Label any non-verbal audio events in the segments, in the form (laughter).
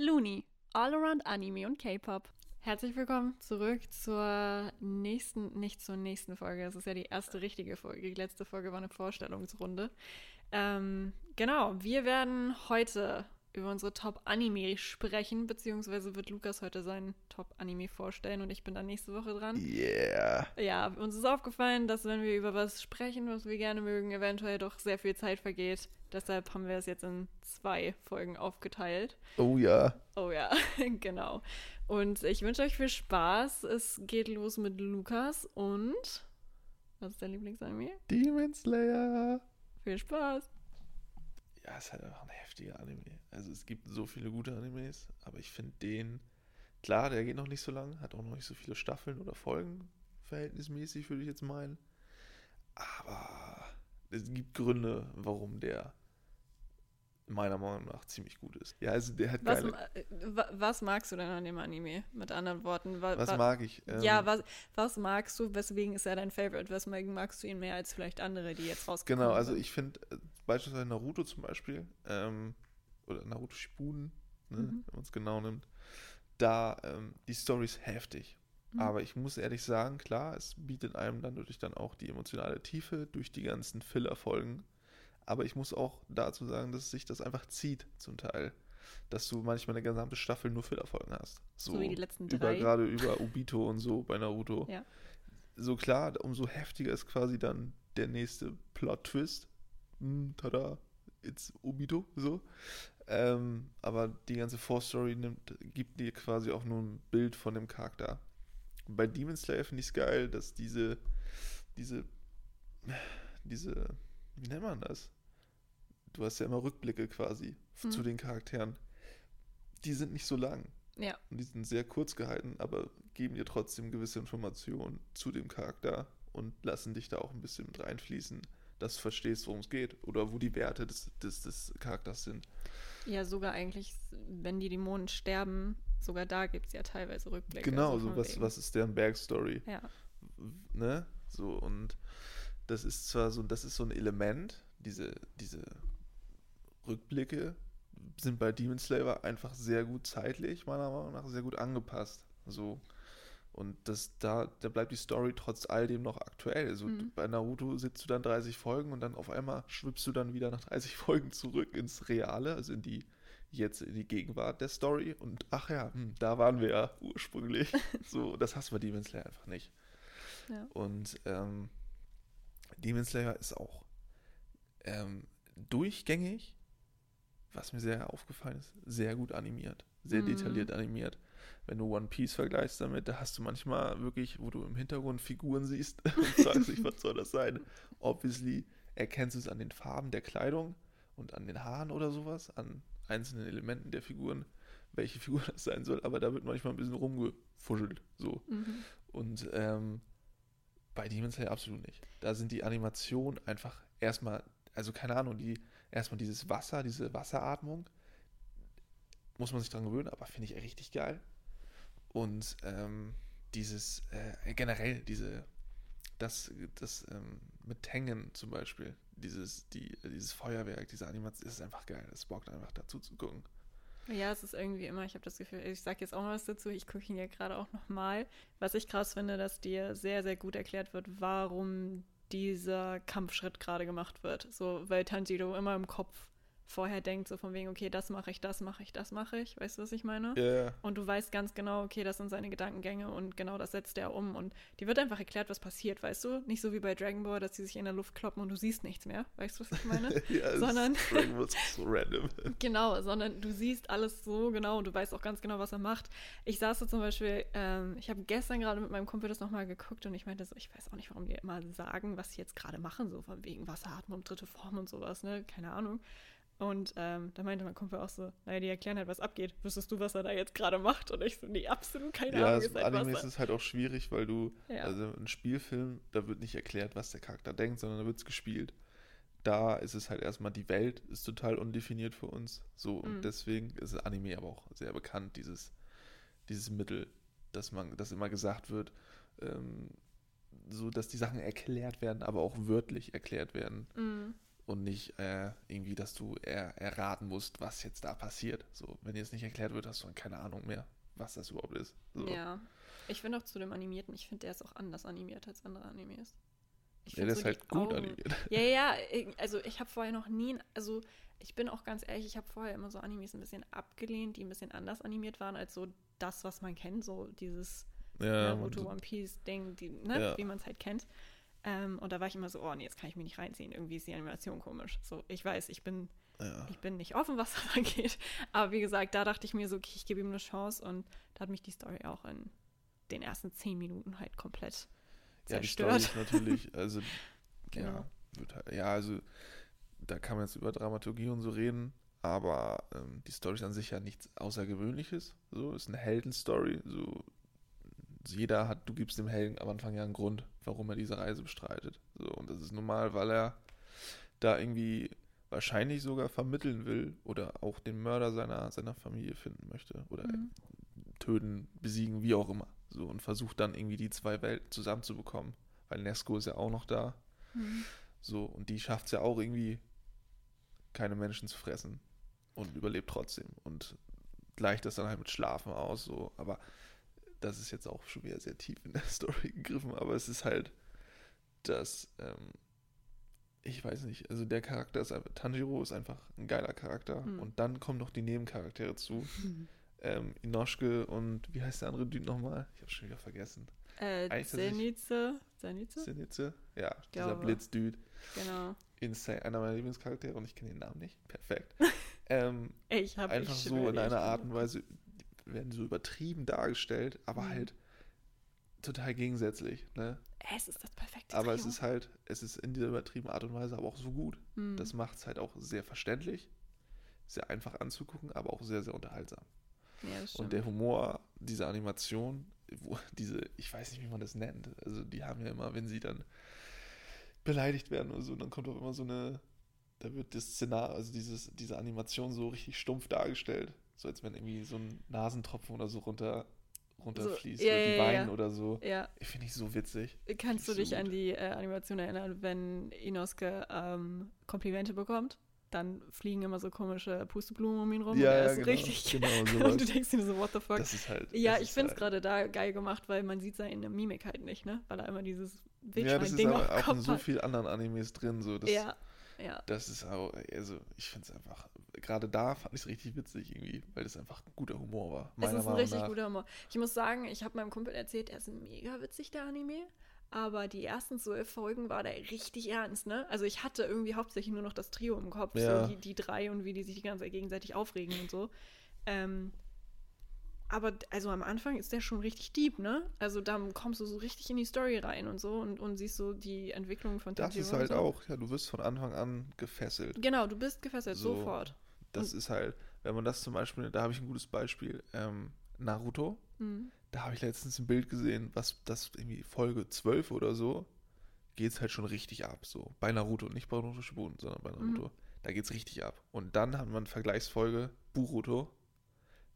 Looney, All Around Anime und K-Pop. Herzlich willkommen zurück zur nächsten, nicht zur nächsten Folge. Es ist ja die erste richtige Folge. Die letzte Folge war eine Vorstellungsrunde. Ähm, genau, wir werden heute über unsere Top-Anime sprechen, beziehungsweise wird Lukas heute seinen Top-Anime vorstellen und ich bin dann nächste Woche dran. Yeah. Ja, uns ist aufgefallen, dass wenn wir über was sprechen, was wir gerne mögen, eventuell doch sehr viel Zeit vergeht. Deshalb haben wir es jetzt in zwei Folgen aufgeteilt. Oh ja. Oh ja, (laughs) genau. Und ich wünsche euch viel Spaß. Es geht los mit Lukas und was ist dein Lieblingsanime? Demon Slayer. Viel Spaß. Ja, es ist halt einfach ein heftiger Anime. Also es gibt so viele gute Animes, aber ich finde den, klar, der geht noch nicht so lang, hat auch noch nicht so viele Staffeln oder Folgen, verhältnismäßig würde ich jetzt meinen. Aber es gibt Gründe, warum der meiner Meinung nach ziemlich gut ist. Ja, also der hat Was, geile, äh, wa- was magst du denn an dem Anime? Mit anderen Worten. Wa, was wa- mag ich? Ähm, ja, was, was magst du? Weswegen ist er dein Favorite? Weswegen magst du ihn mehr als vielleicht andere, die jetzt rausgekommen Genau, also ich finde äh, beispielsweise Naruto zum Beispiel, ähm, oder Naruto Shippuden, ne, Mhm. wenn man es genau nimmt, da ähm, die Story ist heftig. Mhm. Aber ich muss ehrlich sagen, klar, es bietet einem dann natürlich dann auch die emotionale Tiefe durch die ganzen Filler-Folgen. Aber ich muss auch dazu sagen, dass sich das einfach zieht zum Teil. Dass du manchmal eine gesamte Staffel nur Filler-Folgen hast. So, So wie die letzten über, drei. Gerade (laughs) über Obito und so bei Naruto Ja. so klar, umso heftiger ist quasi dann der nächste Plot-Twist. Hm, tada, it's Obito, so. Ähm, aber die ganze Vorstory nimmt, gibt dir quasi auch nur ein Bild von dem Charakter. Bei Demon Slayer finde ich es geil, dass diese, diese, diese, wie nennt man das? Du hast ja immer Rückblicke quasi Mhm. zu den Charakteren. Die sind nicht so lang. Ja. Und die sind sehr kurz gehalten, aber geben dir trotzdem gewisse Informationen zu dem Charakter und lassen dich da auch ein bisschen mit reinfließen, dass du verstehst, worum es geht oder wo die Werte des, des, des Charakters sind. Ja, sogar eigentlich, wenn die Dämonen sterben, sogar da gibt es ja teilweise Rückblicke. genau, also so was, wegen. was ist deren Backstory, Ja. ne? So und das ist zwar so, das ist so ein Element, diese, diese Rückblicke sind bei Demon Slayer einfach sehr gut zeitlich, meiner Meinung nach, sehr gut angepasst. So. Und das, da, da bleibt die Story trotz all dem noch aktuell. Also Mhm. bei Naruto sitzt du dann 30 Folgen und dann auf einmal schwippst du dann wieder nach 30 Folgen zurück ins Reale, also in die jetzt in die Gegenwart der Story und ach ja, hm, da waren wir ja ursprünglich. (laughs) so, das hast du bei Demon Slayer einfach nicht. Ja. Und ähm, Demon Slayer ist auch ähm, durchgängig, was mir sehr aufgefallen ist, sehr gut animiert, sehr Mhm. detailliert animiert. Wenn du One Piece vergleichst damit, da hast du manchmal wirklich, wo du im Hintergrund Figuren siehst (laughs) und fragst dich, was soll das sein? Obviously erkennst du es an den Farben der Kleidung und an den Haaren oder sowas, an einzelnen Elementen der Figuren, welche (laughs) Figur das sein soll, aber da wird manchmal ein bisschen rumgefuschelt, so. Mhm. Und ähm, bei Demon Slayer absolut nicht. Da sind die Animationen einfach erstmal, also keine Ahnung, die erstmal dieses Wasser, diese Wasseratmung, muss man sich dran gewöhnen, aber finde ich richtig geil. Und ähm, dieses, äh, generell diese, das, das ähm, mit Tengen zum Beispiel, dieses, die, dieses Feuerwerk, diese Animation, ist einfach geil. Es bockt einfach dazu zu gucken. Ja, es ist irgendwie immer, ich habe das Gefühl, ich sage jetzt auch mal was dazu, ich gucke ihn ja gerade auch nochmal. Was ich krass finde, dass dir sehr, sehr gut erklärt wird, warum dieser Kampfschritt gerade gemacht wird. So, weil Tanjiro immer im Kopf vorher denkt, so von wegen, okay, das mache ich, das mache ich, das mache ich. Weißt du, was ich meine? Ja, Und du weißt ganz genau, okay, das sind seine Gedankengänge und genau das setzt er um. Und dir wird einfach erklärt, was passiert, weißt du? Nicht so wie bei Dragon Ball, dass sie sich in der Luft kloppen und du siehst nichts mehr. Weißt du, was ich meine? (laughs) ja Sondern- (laughs) Dragon Ball ist so (laughs) random. Genau, sondern du siehst alles so genau und du weißt auch ganz genau, was er macht. Ich saß so zum Beispiel, ähm, ich habe gestern gerade mit meinem Kumpel das nochmal geguckt und ich meinte so, ich weiß auch nicht, warum die immer sagen, was sie jetzt gerade machen, so von wegen Wasseratmung, dritte Form und sowas, ne? Keine Ahnung. Und ähm, da meinte mein Kumpel auch so, naja, die erklären halt, was abgeht. Wüsstest du, was er da jetzt gerade macht? Und ich so, nee, absolut keine Ja, Ahnung. also ist halt Anime ist es halt auch schwierig, weil du, Ja. also ein Spielfilm, da wird nicht erklärt, was der Charakter denkt, sondern da wird es gespielt. Da ist es halt erstmal, die Welt ist total undefiniert für uns. So, und Mhm. deswegen ist Anime aber auch sehr bekannt, dieses, dieses Mittel, dass man, dass immer gesagt wird, ähm, so dass die Sachen erklärt werden, aber auch wörtlich erklärt werden. Mm, und nicht äh, irgendwie, dass du er, erraten musst, was jetzt da passiert. So, wenn dir es nicht erklärt wird, hast du dann keine Ahnung mehr, was das überhaupt ist. So. Ja. Ich finde auch zu dem Animierten, ich finde, der ist auch anders animiert als andere Animes. Ich Ja, der ist so halt die gut Augen- animiert. (laughs) Ja, ja, also ich habe vorher noch nie, also ich bin auch ganz ehrlich, ich habe vorher immer so Animes ein bisschen abgelehnt, die ein bisschen anders animiert waren als so das, was man kennt, so dieses Ja, Naruto, One Piece Ding, die, ne, Ja. wie man es halt kennt. Ähm, und da war ich immer so, oh nee, jetzt kann ich mich nicht reinziehen, irgendwie ist die Animation komisch. So, ich weiß, ich bin, ja. ich bin nicht offen, was (laughs) das angeht, aber wie gesagt, da dachte ich mir so, okay, ich gebe ihm eine Chance und da hat mich die Story auch in den ersten zehn Minuten halt komplett Ja, die Story zerstört. ist natürlich, (laughs) also, Genau. ja, halt, ja, also, da kann man jetzt über Dramaturgie und so reden, aber ähm, die Story ist an sich ja nichts Außergewöhnliches, so, ist eine Heldenstory, so, jeder hat, du gibst dem Helden am Anfang ja einen Grund, warum er diese Reise bestreitet, so, und das ist normal, weil er da irgendwie wahrscheinlich sogar vermitteln will oder auch den Mörder seiner, seiner Familie finden möchte oder Mhm. töten, besiegen, wie auch immer. So und versucht dann irgendwie die zwei Welten zusammenzubekommen. Weil Nesco ist ja auch noch da. Mhm. So, und die schafft es ja auch irgendwie, keine Menschen zu fressen. Und überlebt trotzdem. Und gleicht das dann halt mit Schlafen aus. So. Aber das ist jetzt auch schon wieder sehr tief in der (laughs) Story gegriffen. Aber es ist halt, dass, ähm, ich weiß nicht, also der Charakter ist einfach, Tanjiro ist einfach ein geiler Charakter. Mhm. Und dann kommen noch die Nebencharaktere zu. (laughs) ähm, Inoshke und wie heißt der andere Dude nochmal? Ich habe schon wieder vergessen. Äh, Zenitze, Zenitze? Sinitze? Ja, dieser glaube. Blitzdude. Genau. Insane, einer meiner Lieblingscharaktere und ich kenne den Namen nicht. Perfekt. (laughs) ähm, Ich habe einfach so in einer Art und Weise werden so übertrieben dargestellt, aber Mhm. halt total gegensätzlich. Ne? Es ist das perfekte Aber es Trio. ist halt, es ist in dieser übertriebenen Art und Weise aber auch so gut. Mhm. Das macht es halt auch sehr verständlich, sehr einfach anzugucken, aber auch sehr, sehr unterhaltsam. ja, Und der Humor, diese Animation, wo diese, ich weiß nicht, wie man das nennt. Also die haben ja immer, wenn sie dann beleidigt werden oder so, dann kommt auch immer so eine, da wird das Szenario, also dieses, diese Animation so richtig stumpf dargestellt. So als wenn irgendwie so ein Nasentropfen oder so runter, runterfließt. ja, oder die ja, weinen ja. oder so. ja, Ich finde ich so witzig. kannst du so dich gut. an die äh, Animation erinnern, wenn Inosuke ähm, Komplimente bekommt? Dann fliegen immer so komische Pusteblumen um ihn rum Ja, und er ist so genau, richtig. genau (laughs) und du denkst dir so, what the fuck? Das ist halt. ja, ich ist finde es halt- gerade da geil gemacht, weil man sieht seine Mimik halt nicht, ne? Weil er immer dieses Ja, das ist Wildschwein-Ding aber auch in so vielen anderen Animes drin. So, das, Ja, ja. Das ist auch, also ich finde es einfach, gerade da fand ich es richtig witzig irgendwie, weil das einfach ein guter Humor war. Es ist ein Meinung richtig nach. guter Humor. Ich muss sagen, ich habe meinem Kumpel erzählt, er ist mega witzig, der Anime. Aber die ersten zwölf Folgen war der richtig ernst, ne? Also ich hatte irgendwie hauptsächlich nur noch das Trio im Kopf, Ja. so die, die drei und wie die sich die ganze Zeit gegenseitig aufregen und so. Ähm, aber also am Anfang ist der schon richtig deep, ne? Also da kommst du so richtig in die Story rein und so und, und siehst so die Entwicklung von Das Tanjiro ist und halt so. auch, ja, du wirst von Anfang an gefesselt. Genau, du bist gefesselt, So. sofort. Das ist halt, wenn man das zum Beispiel, da habe ich ein gutes Beispiel, ähm, Naruto, Mhm. da habe ich letztens ein Bild gesehen, was das irgendwie Folge 12 oder so, geht es halt schon richtig ab, so. Bei Naruto, nicht bei Naruto Shippuden, sondern bei Mhm. Naruto. Da geht es richtig ab. Und dann hat man Vergleichsfolge Boruto,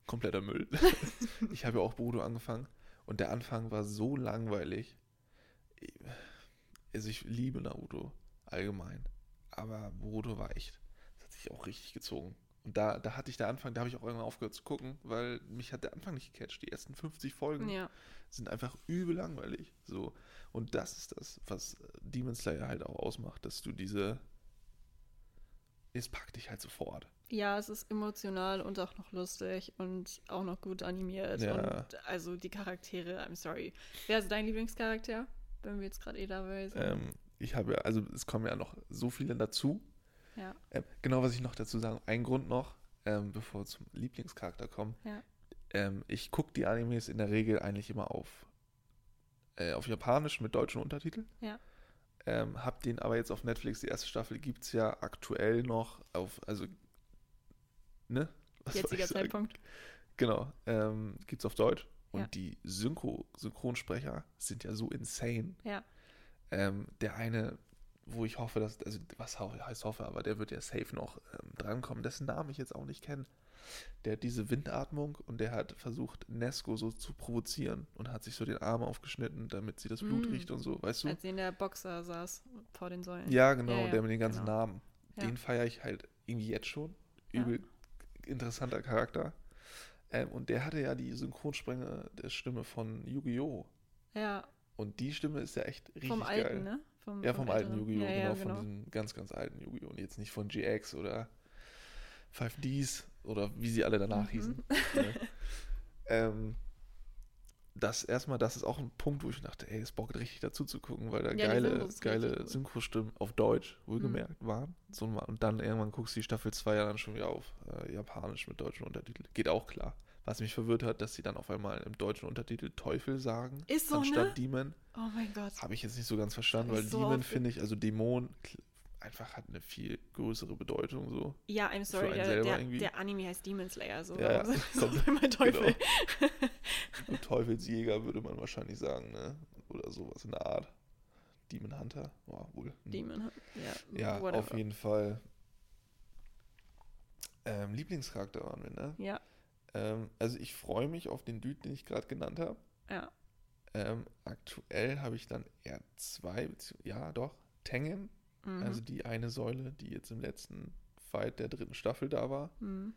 kompletter Müll. (laughs) ich habe ja auch Boruto angefangen und der Anfang war so langweilig. Also ich liebe Naruto allgemein, aber Boruto war echt, das hat sich auch richtig gezogen. Und da, da hatte ich der Anfang, da habe ich auch irgendwann aufgehört zu gucken, weil mich hat der Anfang nicht gecatcht. Die ersten 50 Folgen Ja. sind einfach übel langweilig. So. Und das ist das, was Demon Slayer halt auch ausmacht, dass du diese. Es packt dich halt sofort. Ja, es ist emotional und auch noch lustig und auch noch gut animiert. Ja. Und also die Charaktere, I'm sorry. Wer ist dein Lieblingscharakter? Wenn wir jetzt gerade eh dabei sind. Ähm, ich habe ja, also es kommen ja noch so viele dazu. ja. Ähm, genau, was ich noch dazu sagen, ein Grund noch, ähm, bevor wir zum Lieblingscharakter kommen. Ja. Ähm, ich gucke die Animes in der Regel eigentlich immer auf, äh, auf Japanisch mit deutschen Untertiteln. Ja. Ähm, hab den aber jetzt auf Netflix, die erste Staffel gibt es ja aktuell noch auf, also, ne? Was Jetziger? Zeitpunkt. Genau, ähm, gibt's auf Deutsch. Und Ja. die Synchro, Synchronsprecher sind ja so insane. Ja. Ähm, der eine, wo ich hoffe, dass, also was heißt hoffe, aber der wird ja safe noch ähm, drankommen, dessen Namen ich jetzt auch nicht kenne. Der hat diese Windatmung und der hat versucht, Nesco so zu provozieren und hat sich so den Arm aufgeschnitten, damit sie das Blut Mm. riecht und so, weißt du? Als sie in der Boxer saß vor den Säulen. Ja, genau, Ja, ja, der mit den ganzen genau. Namen. Den feiere ich halt irgendwie jetzt schon. Übel interessanter Charakter. Ähm, und der hatte ja die Synchronsprecher der Stimme von Yu-Gi-Oh! Ja, Und die Stimme ist ja echt richtig vom geil. alten, ne? Vom, Ja, vom alten älteren. Yu-Gi-Oh! Ja, ja, genau, von diesem ganz, ganz alten Yu-Gi-Oh! Und jetzt nicht von GX oder 5Ds oder wie sie alle danach Mhm. hießen. ne? (laughs) ähm, das erstmal, das ist auch ein Punkt, wo ich dachte, ey, es bockt richtig dazu zu gucken, weil da Ja, geile, geile gut. Synchrostimmen auf Deutsch, wohlgemerkt, waren. So, und dann irgendwann guckst du die Staffel 2 ja dann schon wieder auf äh, Japanisch mit deutschen Untertiteln. Geht auch klar. Was mich verwirrt hat, dass sie dann auf einmal im deutschen Untertitel Teufel sagen, Ist so, anstatt ne? Demon. Oh mein Gott. Habe ich jetzt nicht so ganz verstanden, weil so Demon finde ich, also Dämon, einfach hat eine viel größere Bedeutung so. Ja, I'm sorry, der, der, der Anime heißt Demon Slayer, so. Ja, ja, (laughs) so mein Teufel. (laughs) Gut, Teufelsjäger würde man wahrscheinlich sagen, ne? Oder sowas in der Art. Demon Hunter, oh, wohl. Hm. Demon, ja. Ja, whatever. auf jeden Fall. Ähm, Lieblingscharakter waren wir, ne? Ja, Ähm, also ich freue mich auf den Dude, den ich gerade genannt habe. ja. Ähm, aktuell habe ich dann eher zwei, ja doch, Tengen, Mhm. also die eine Säule, die jetzt im letzten Fight der dritten Staffel da war, Mhm.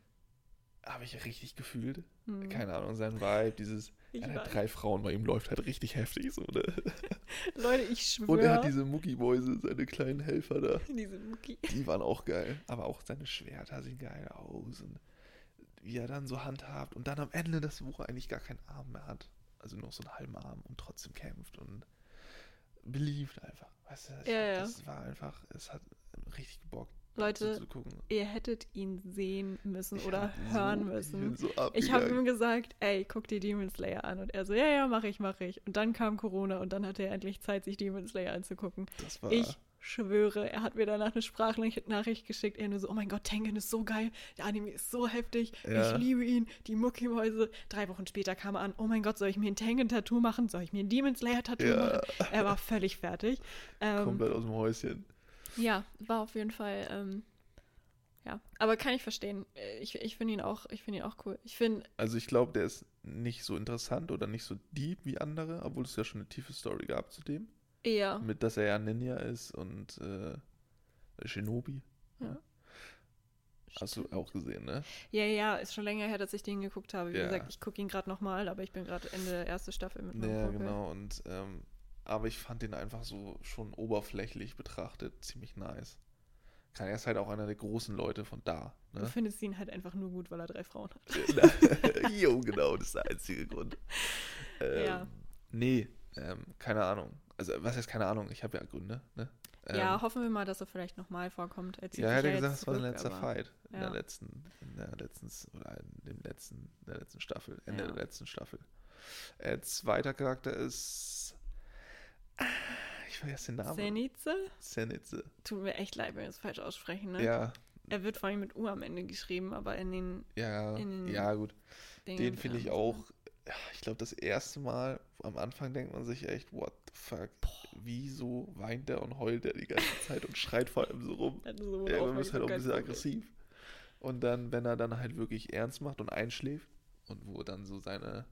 habe ich richtig gefühlt. Mhm. Keine Ahnung, sein Vibe, dieses, (laughs) Ich er hat drei Frauen, bei ihm läuft halt richtig heftig so, ne? (laughs) Leute, ich Und er hat schwöre. diese Muckimäuse, seine kleinen Helfer da. (laughs) Diese Mucki. Die waren auch geil. Aber auch seine Schwerter sehen geil aus. Und wie er dann so handhabt. Und dann am Ende das, er eigentlich gar keinen Arm mehr hat. Also nur so einen halben Arm und trotzdem kämpft und beliebt einfach. Weißt du, ich, Ja, ja. das war einfach, es hat richtig gebockt. Leute, zu gucken. Ihr hättet ihn sehen müssen Ich oder so- hören Ich müssen. so Ich habe ihm gesagt, ey, guck dir Demon Slayer an. Und er so, ja, ja, mach ich, mach ich. Und dann kam Corona und dann hatte er endlich Zeit, sich Demon Slayer anzugucken. Das war, Ich schwöre, er hat mir danach eine Sprachnachricht geschickt. Er nur so, oh mein Gott, Tengen ist so geil. Der Anime ist so heftig. Ja. Ich liebe ihn. Die Muckimäuse. Drei Wochen später kam er an, oh mein Gott, soll ich mir ein Tengen-Tattoo machen? Soll ich mir ein Demon Slayer-Tattoo Ja. machen? Er war völlig fertig. Ähm, komplett aus dem Häuschen. ja, war auf jeden Fall, ähm, ja. Aber kann ich verstehen. Ich, ich finde ihn auch, ich finde ihn auch cool. Ich finde, Also ich glaube, der ist nicht so interessant oder nicht so deep wie andere, obwohl es ja schon eine tiefe Story gab zu dem. Eher. Mit, dass er ja Ninja ist und äh, Shinobi. Ja. Hast du auch gesehen, ne? Ja, ja, ist schon länger her, dass ich den geguckt habe. Wie Ja. gesagt, ich gucke ihn gerade nochmal, aber ich bin gerade Ende der ersten Staffel mit meinem Ja, Kumpel. genau. Und ähm, aber ich fand den einfach so schon oberflächlich betrachtet ziemlich nice. Kann er ist halt auch einer der großen Leute von da. Du Ne? findest ihn halt einfach nur gut, weil er drei Frauen hat. (laughs) jo, genau, das ist der einzige Grund. (laughs) Ähm, Ja. Nee, ähm, keine Ahnung. Also, was heißt keine Ahnung? Ich habe ja Gründe, ne? ja, Ähm, hoffen wir mal, dass er vielleicht nochmal vorkommt. Er Ja, er hat ja gesagt, es war sein letzter Fight. In ja. der letzten, in der letzten, oder in dem letzten, in der letzten Staffel, Ende Ja. der letzten Staffel. Äh, zweiter Charakter ist. Ah, Ich vergesse den Namen. Zenitze? Zenitze. Tut mir echt leid, wenn wir es falsch aussprechen, ne? Ja, Er wird vor allem mit U am Ende geschrieben, aber in den ja, In den ja, gut. Dingen. Den finde ich auch. Ich glaube, das erste Mal am Anfang denkt man sich echt, what the fuck? Wieso weint der und heult der die ganze Zeit und schreit vor allem so rum? (laughs) hat so Ja, man ist halt auch ein bisschen aggressiv. Und dann, wenn er dann halt wirklich ernst macht und einschläft und wo dann so seine,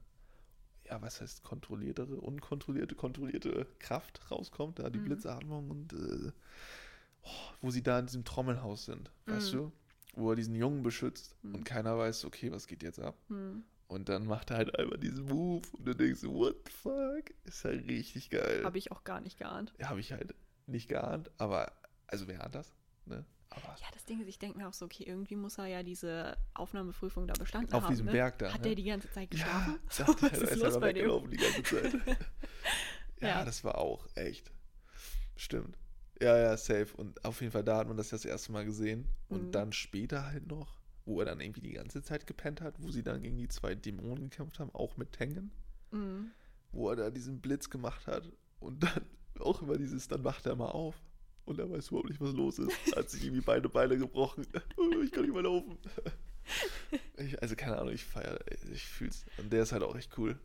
ja, was heißt kontrolliertere, unkontrollierte, kontrollierte Kraft rauskommt, da die Mhm. Blitzatmung und äh, oh, wo sie da in diesem Trommelhaus sind, weißt Mhm. du? Wo er diesen Jungen beschützt Mhm. und keiner weiß, okay, was geht jetzt ab? Und dann macht er halt einmal diesen Move und du denkst, what the fuck? Ist halt richtig geil. Habe ich auch gar nicht geahnt. Ja, habe ich halt nicht geahnt, aber, also wer ahnt das? Ne? Aber Ja, das Ding ist, ich denke mir auch so, okay, irgendwie muss er ja diese Aufnahmeprüfung da bestanden auf haben. diesem ne? Berg da. Hat ne? der die ganze Zeit geschlafen? Ja, So, dachte was ist ist los bei dem? die ganze Zeit. (laughs) (laughs) ja, Ja. das war auch echt. Stimmt. Ja, ja, safe. Und auf jeden Fall, da hat man das das erste Mal gesehen. Und Mhm. dann später halt noch, wo er dann irgendwie die ganze Zeit gepennt hat, wo sie dann gegen die zwei Dämonen gekämpft haben, auch mit Tengen, Mhm. wo er da diesen Blitz gemacht hat. Und dann (laughs) auch immer dieses, dann wacht er mal auf. Und er weiß überhaupt nicht, was los ist. Hat sich irgendwie beide Beine gebrochen. (laughs) ich kann nicht mehr laufen. (laughs) Ich, also keine Ahnung, ich feiere, ich fühl's. Und der ist halt auch echt cool.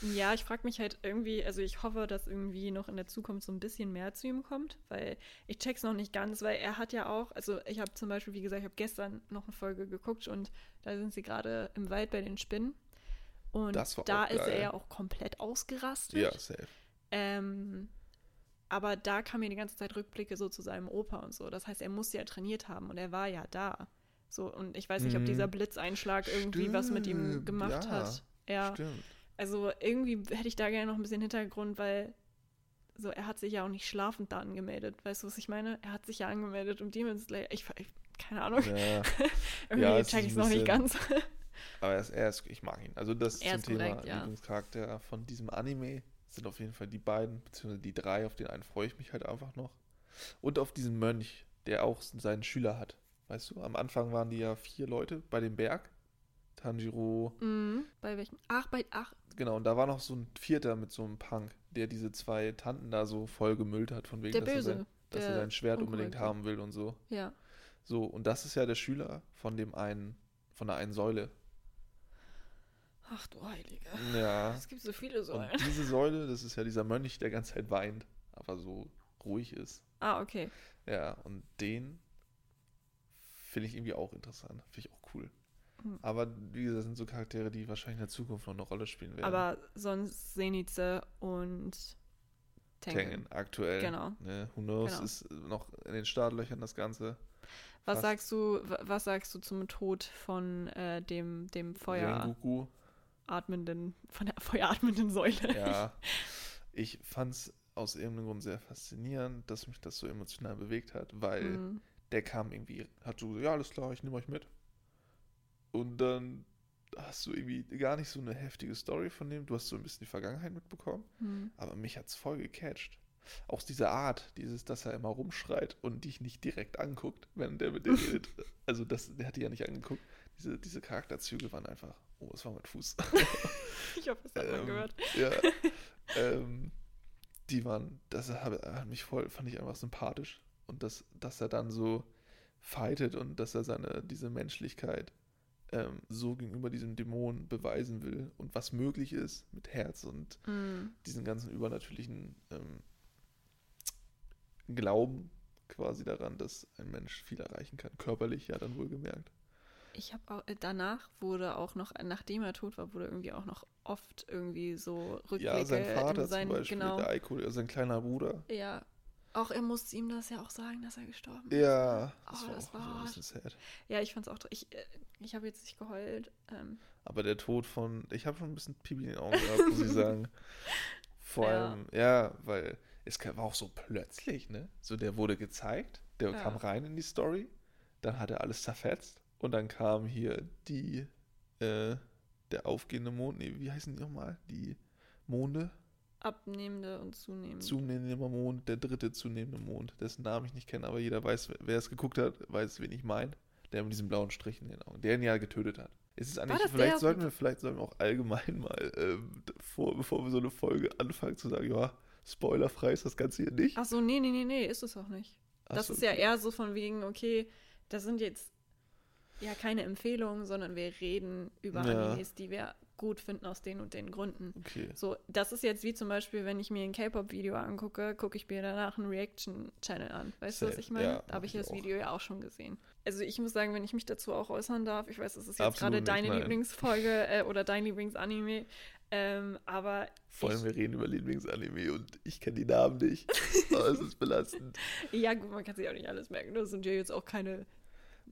Ja, ich frage mich halt irgendwie, also ich hoffe, dass irgendwie noch in der Zukunft so ein bisschen mehr zu ihm kommt, weil ich check's noch nicht ganz, weil er hat ja auch, also ich habe zum Beispiel, wie gesagt, ich habe gestern noch eine Folge geguckt und da sind sie gerade im Wald bei den Spinnen. Und Das war da ist er ja auch komplett ausgerastet. Ja, safe. Ähm, aber da kam mir die ganze Zeit Rückblicke so zu seinem Opa und so. Das heißt, er muss ja trainiert haben und er war ja da. So, und ich weiß nicht, ob Mhm. dieser Blitzeinschlag irgendwie was mit ihm Stimmt, gemacht ja, hat. Ja. Stimmt. Also irgendwie hätte ich da gerne noch ein bisschen Hintergrund, weil so, er hat sich ja auch nicht schlafend da angemeldet. Weißt du, was ich meine? Er hat sich ja angemeldet um Demon Slayer. Ich, ich keine Ahnung. Ja. (laughs) Irgendwie Ja, check ich es noch nicht ganz. (laughs) Aber er ist, er ist, ich mag ihn. Also das Er zum Thema korrekt, ja. Lieblingscharakter von diesem Anime sind auf jeden Fall die beiden, beziehungsweise die drei, auf den einen freue ich mich halt einfach noch. Und auf diesen Mönch, der auch seinen Schüler hat. Weißt du, am Anfang waren die ja vier Leute bei dem Berg. Tanjiro, mhm. Bei welchem? Ach, bei. Ach, genau, und da war noch so ein Vierter mit so einem Punk, der diese zwei Tanten da so voll gemüllt hat, von wegen, der dass, er, Böse. sein, dass er sein Schwert unbedingt haben will und so. Ja. So, und das ist ja der Schüler von dem einen, von der einen Säule. Ach du Heilige. Ja. Es gibt so viele Säulen. Und diese Säule, das ist ja dieser Mönch, der ganze Zeit weint, aber so ruhig ist. Ah, okay. Ja, und den finde ich irgendwie auch interessant. Finde ich auch cool. Hm. Aber wie gesagt, das sind so Charaktere, die wahrscheinlich in der Zukunft noch eine Rolle spielen werden. Aber sonst Senize und Tengen. Tengen, aktuell. Genau. Ne, who knows, Genau. ist noch in den Startlöchern das Ganze. Was Fast. sagst du, wa- was sagst du zum Tod von äh, dem, dem Rengoku, feueratmenden, von der feueratmenden Säule? ja. (laughs) Ich fand es aus irgendeinem Grund sehr faszinierend, dass mich das so emotional bewegt hat, weil Mhm. der kam irgendwie, hat so, ja, alles klar, ich nehme euch mit. Und dann hast du irgendwie gar nicht so eine heftige Story von dem. Du hast so ein bisschen die Vergangenheit mitbekommen, Mhm. aber mich hat es voll gecatcht. Auch diese Art, dieses, dass er immer rumschreit und dich nicht direkt anguckt, wenn der mit dir (laughs) redet. Also, das, der hat die ja nicht angeguckt. Diese, diese Charakterzüge waren einfach, oh, es war mein Fuß. (laughs) Ich hoffe, das hat man Ähm, gehört. Ja. (laughs) ähm, die waren, das hat, hat mich voll, fand ich einfach sympathisch. Und das, dass er dann so fightet und dass er seine, diese Menschlichkeit ähm, so gegenüber diesem Dämon beweisen will und was möglich ist mit Herz und Mhm. diesen ganzen übernatürlichen ähm, Glauben quasi daran, dass ein Mensch viel erreichen kann. Körperlich ja dann wohlgemerkt. Ich habe auch, äh, danach wurde auch noch, nachdem er tot war, wurde irgendwie auch noch oft irgendwie so Rückblicke Ja, sein Vater in sein, zum Beispiel, genau. der Aiko, also sein kleiner Bruder. Ja. Auch er musste ihm das ja auch sagen, dass er gestorben ist. Ja, das Oh, war das auch so war ein bisschen sad. Ja, ich fand's auch. Ich, äh, ich habe jetzt nicht geheult. Ähm, Aber der Tod von, ich habe schon ein bisschen Pipi in den Augen gehabt, muss ich (laughs) sagen. Vor Ja. allem, ja, weil es war auch so plötzlich, ne? So, der wurde gezeigt, der Ja. kam rein in die Story, dann hat er alles zerfetzt und dann kam hier die, äh, der aufgehende Mond, nee, wie heißen die nochmal? Die Monde, abnehmende und zunehmende. zunehmender Mond, der dritte zunehmende Mond, dessen Namen ich nicht kenne, aber jeder weiß, wer- es geguckt hat, weiß, wen ich meine. Der mit diesem blauen Strich in den Augen, der ihn ja getötet hat. Es ist eigentlich, vielleicht sollten wir, vielleicht sollten wir auch allgemein mal, ähm, vor, bevor wir so eine Folge anfangen, zu sagen, ja, spoilerfrei ist das Ganze hier nicht. Ach so, nee, nee, nee, nee, ist es auch nicht. Ach das so, ist ja okay. eher so von wegen, okay, das sind jetzt ja keine Empfehlungen, sondern wir reden über Ja. Animes, die wir gut finden aus den und den Gründen. Okay. So, das ist jetzt wie zum Beispiel, wenn ich mir ein K-Pop-Video angucke, gucke ich mir danach einen Reaction-Channel an. Weißt du, was ich meine? ja, da habe ich ich das auch. Video ja auch schon gesehen. Also ich muss sagen, wenn ich mich dazu auch äußern darf, ich weiß, das ist jetzt gerade deine nein. Lieblingsfolge äh, oder dein Lieblingsanime, ähm, aber Vor allem, ich, wir reden über Lieblingsanime und ich kenne die Namen nicht. (laughs) oh, es ist belastend. ja gut, man kann sich auch nicht alles merken. Das sind ja jetzt auch keine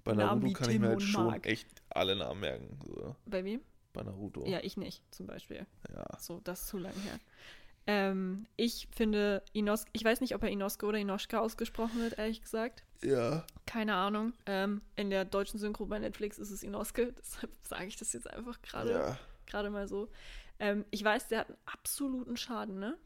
Bei Namen Naruto wie kann ich Tim mir und halt schon Mark. echt alle Namen merken. So. Bei wem? Bei Naruto. Ja, ich nicht, zum Beispiel. ja. So, das ist zu lang her. Ähm, ich finde Inos ich weiß nicht, ob er Inoske oder Inoschka ausgesprochen wird, ehrlich gesagt. Ja. Keine Ahnung. Ähm, in der deutschen Synchro bei Netflix ist es Inoske, (laughs) deshalb sage ich das jetzt einfach gerade Ja. gerade mal so. Ähm, ich weiß, der hat einen absoluten Schaden, ne?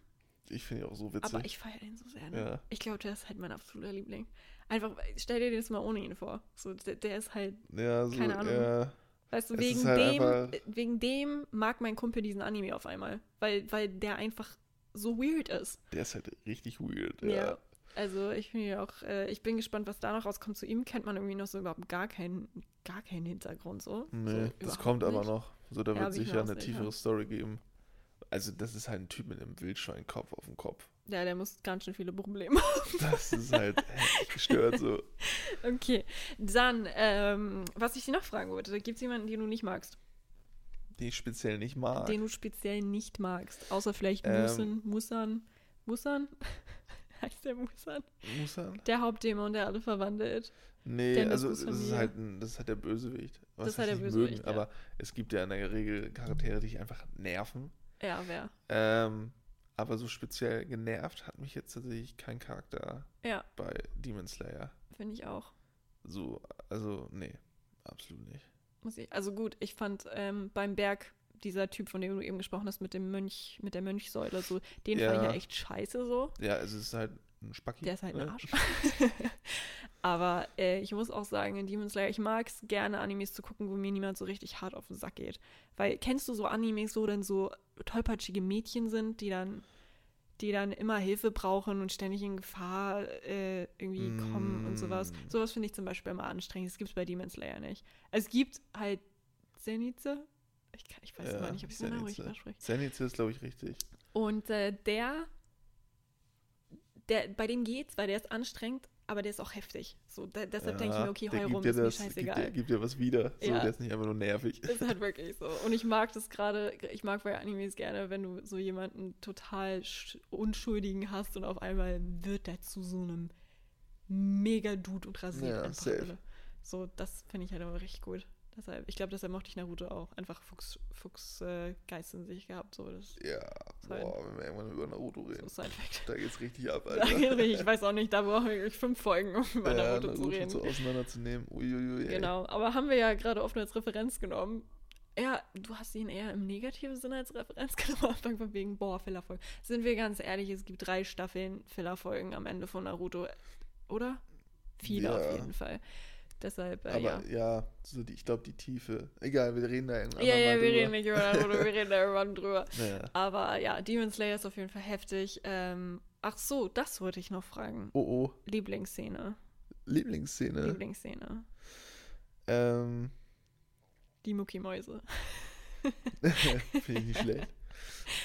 Ich finde ihn auch so witzig. Aber ich feiere den so sehr, ne? Ja. Ich glaube, der ist halt mein absoluter Liebling. Einfach, stell dir das mal ohne ihn vor. So, der, der ist halt, ja, so, keine Ahnung. Ja. Weißt du, wegen halt dem, einfach- wegen dem mag mein Kumpel diesen Anime auf einmal. Weil, weil der einfach so weird ist. Der ist halt richtig weird. Ja. Ja. Also ich bin ja auch, äh, ich bin gespannt, was da noch rauskommt. Zu ihm kennt man irgendwie noch so überhaupt gar keinen, gar keinen Hintergrund so. Nee, so, das kommt aber nicht. noch. So, da Ja, wird sicher eine tiefere Story geben. Also, das ist halt ein Typ mit einem Wildschweinkopf auf dem Kopf. Ja, der muss ganz schön viele Probleme haben. Das ist halt (laughs) gestört so. Okay, dann, ähm, was ich dir noch fragen wollte, gibt es jemanden, den du nicht magst? Den ich speziell nicht mag. Den du speziell nicht magst? Außer vielleicht Ähm. Musen, Musan, Musan? (laughs) Heißt der Musan? Musan? Der Hauptdämon, der alle verwandelt. Nee, Dennis also das ist halt ein, das ist halt der Bösewicht. Was Das ist halt der Bösewicht, ja. aber es gibt ja in der Regel Charaktere, die dich einfach nerven. Ja, wer? Ähm, aber so speziell genervt hat mich jetzt tatsächlich kein Charakter Ja, bei Demon Slayer. finde ich auch. So, also, nee, absolut nicht. Muss ich. Also gut, ich fand ähm, beim Berg dieser Typ, von dem du eben gesprochen hast, mit dem Mönch, mit der Mönchsäule, so, den fand ich Ja. ja echt scheiße so. Ja, es ist halt ein Spacki. Der ist halt ein? Arsch. (laughs) Aber äh, ich muss auch sagen, in Demon Slayer, ich mag es gerne, Animes zu gucken, wo mir niemand so richtig hart auf den Sack geht. Weil kennst du so Animes, wo dann so tollpatschige Mädchen sind, die dann, die dann immer Hilfe brauchen und ständig in Gefahr äh, irgendwie kommen und sowas. Mm. Sowas finde ich zum Beispiel immer anstrengend. Das gibt es bei Demon Slayer nicht. Es gibt halt Zenitze. Ich, kann, ich weiß Ja, immer nicht, ob ich den Namen richtig Zenitze. ausspreche. Zenitsu ist, glaube ich, richtig. Und äh, der, der, bei dem geht's, weil der ist anstrengend, aber der ist auch heftig. So, da, deshalb denke ich mir, okay, der heul gibt rum, dir ist mir das, gibt scheißegal. dir, gibt dir was wieder. So, Ja. der ist nicht einfach nur nervig. Ist halt (laughs) wirklich so. Und ich mag das gerade, ich mag bei Animes gerne, wenn du so jemanden total sch- Unschuldigen hast und auf einmal wird der zu so einem Mega-Dude und rasiert Ja, einfach safe. So, das finde ich halt immer richtig gut. Deshalb, ich glaube, deshalb mochte ich Naruto auch. Einfach Fuchs, Fuchs äh, Geist in sich gehabt. So, das Ja, boah, wenn wir irgendwann über Naruto so reden. ein Fact. Da geht's richtig ab, (laughs) Da Alter. geht richtig. Ich weiß auch nicht, da brauchen wir wirklich fünf Folgen, um über ja, Naruto, zu reden. so auseinanderzunehmen. Uiuiui. ey. Genau, aber haben wir ja gerade oft nur als Referenz genommen. Ja, du hast ihn eher im negativen Sinne als Referenz (laughs) genommen am Anfang von wegen, boah, Fillerfolgen. Sind wir ganz ehrlich, es gibt drei Staffeln Fillerfolgen am Ende von Naruto, oder? Viele Ja. auf jeden Fall. Deshalb, äh, Aber ja. ja, so die, ich glaube, die Tiefe. Egal, wir reden da irgendwann Ja, ja, wir drüber. reden nicht über Naruto, wir reden da irgendwann drüber. (laughs) Naja. Aber ja, Demon Slayer ist auf jeden Fall heftig. Ähm, ach so, das wollte ich noch fragen. Oh, oh. Lieblingsszene. Lieblingsszene. Lieblingsszene. Ähm, Die Muckimäuse. (laughs) Finde ich nicht (laughs) schlecht.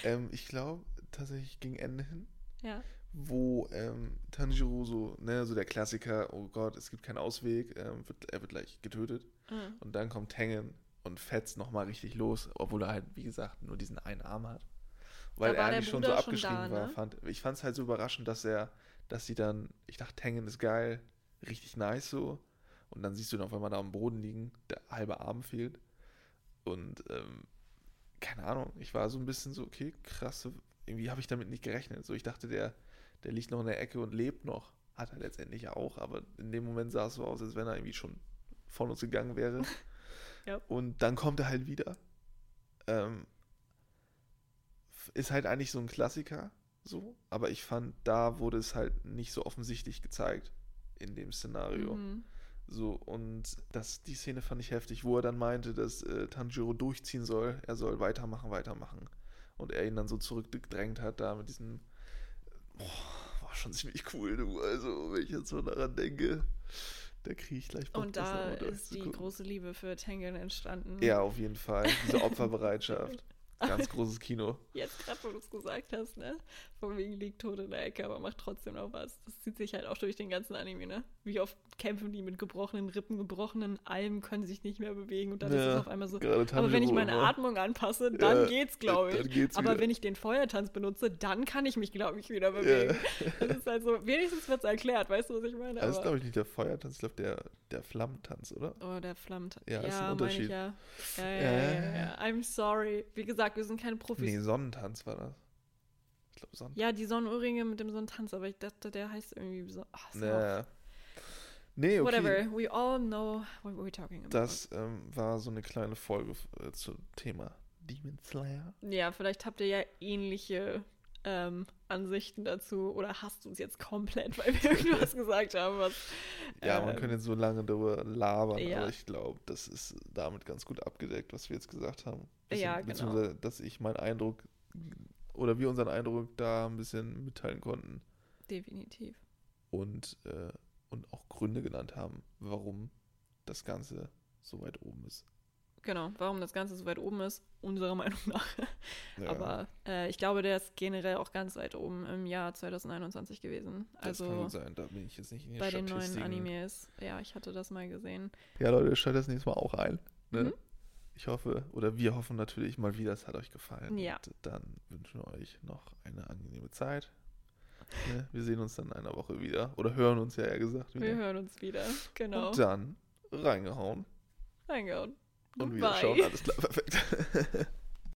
ähm, ich glaube tatsächlich gegen Ende hin, Ja. Wo ähm, Tanjiro so, ne, so der Klassiker, oh Gott, es gibt keinen Ausweg, ähm, wird, er wird gleich getötet. Mhm. Und dann kommt Tengen und fetzt nochmal richtig los, obwohl er halt, wie gesagt, nur diesen einen Arm hat. Weil er eigentlich schon so Bruder schon abgeschrieben da, war. ne? Fand, ich fand es halt so überraschend, dass er, dass sie dann, ich dachte, Tengen ist geil, richtig nice so. Und dann siehst du ihn auf einmal da am Boden liegen, der halbe Arm fehlt. Und ähm, keine Ahnung, ich war so ein bisschen so, okay, krass, so, irgendwie habe ich damit nicht gerechnet. So, ich dachte, der, der liegt noch in der Ecke und lebt noch. Hat er letztendlich auch, aber in dem Moment sah es so aus, als wenn er irgendwie schon von uns gegangen wäre. (laughs) Ja. Und dann kommt er halt wieder. Ähm, ist halt eigentlich so ein Klassiker, so, aber ich fand, da wurde es halt nicht so offensichtlich gezeigt in dem Szenario. Mhm. So, und das, die Szene fand ich heftig, wo er dann meinte, dass äh, Tanjiro durchziehen soll, er soll weitermachen, weitermachen. Und er ihn dann so zurückgedrängt hat, da mit diesem. Boah, war schon ziemlich cool, du. Also, wenn ich jetzt so daran denke, da kriege ich gleich Bock, Und da ist die große Liebe für Tengen entstanden. Ja, auf jeden Fall. Diese (laughs) Opferbereitschaft. Ganz großes Kino. (laughs) Jetzt gerade, wo du es gesagt hast, ne? Von wegen liegt tot in der Ecke, aber macht trotzdem noch was. Das zieht sich halt auch durch den ganzen Anime, ne? Wie oft kämpfen die mit gebrochenen Rippen, gebrochenen Alben, können sich nicht mehr bewegen und dann ist Ja, es auf einmal so. Aber wenn ich meine immer. Atmung anpasse, dann Ja, geht's, glaube ich. geht's aber wenn ich den Feuertanz benutze, dann kann ich mich, glaube ich, wieder bewegen. Das ist halt so, wenigstens wird's erklärt, weißt du, was ich meine? Das ist, Aber- glaube ich, nicht der Feuertanz, ich glaube, der, der Flammentanz, oder? Oh, der flammt. Ja, Ja, ist ein Unterschied. Ich ja. Ja, ja, Ja, ja, ja, ja, ja. I'm sorry. Wie gesagt, wir sind keine Profis. Nee, Sonnentanz war das. Ich glaube, Sonnentanz. Ja, die Sonnenohrringe mit dem Sonnentanz, aber ich dachte, der heißt irgendwie so. Ach, Naja. Nee, okay. Whatever, we all know what we're talking about. Das ähm, war so eine kleine Folge äh, zum Thema Demon Slayer. Ja, vielleicht habt ihr ja ähnliche ähm, Ansichten dazu oder hast du es jetzt komplett, weil wir irgendwas (laughs) gesagt haben, was. Ja, man ähm, könnte jetzt so lange darüber labern, ja. aber ich glaube, das ist damit ganz gut abgedeckt, was wir jetzt gesagt haben. Ja, genau. Beziehungsweise, dass ich meinen Eindruck oder wir unseren Eindruck da ein bisschen mitteilen konnten Definitiv. und, äh, und auch Gründe genannt haben, warum das Ganze so weit oben ist. Genau, warum das Ganze so weit oben ist, unserer (laughs) Meinung nach. Ja, Aber äh, ich glaube, der ist generell auch ganz weit oben im Jahr 2021 gewesen. das kann Also gut sein, da bin ich jetzt nicht in den bei den neuen. Animes. Ja, ich hatte das mal gesehen. Ja, Leute, schaltet das nächste Mal auch ein. Ne? Mhm. Ich hoffe, oder wir hoffen natürlich mal wieder, es hat euch gefallen. Ja. Und dann wünschen wir euch noch eine angenehme Zeit. Ne? Wir sehen uns dann in einer Woche wieder. Oder hören uns ja, eher gesagt. Wieder. Wir hören uns wieder. Genau. Und dann reingehauen Reingehauen. Und Bye. schauen. Alles klar, perfekt. (laughs)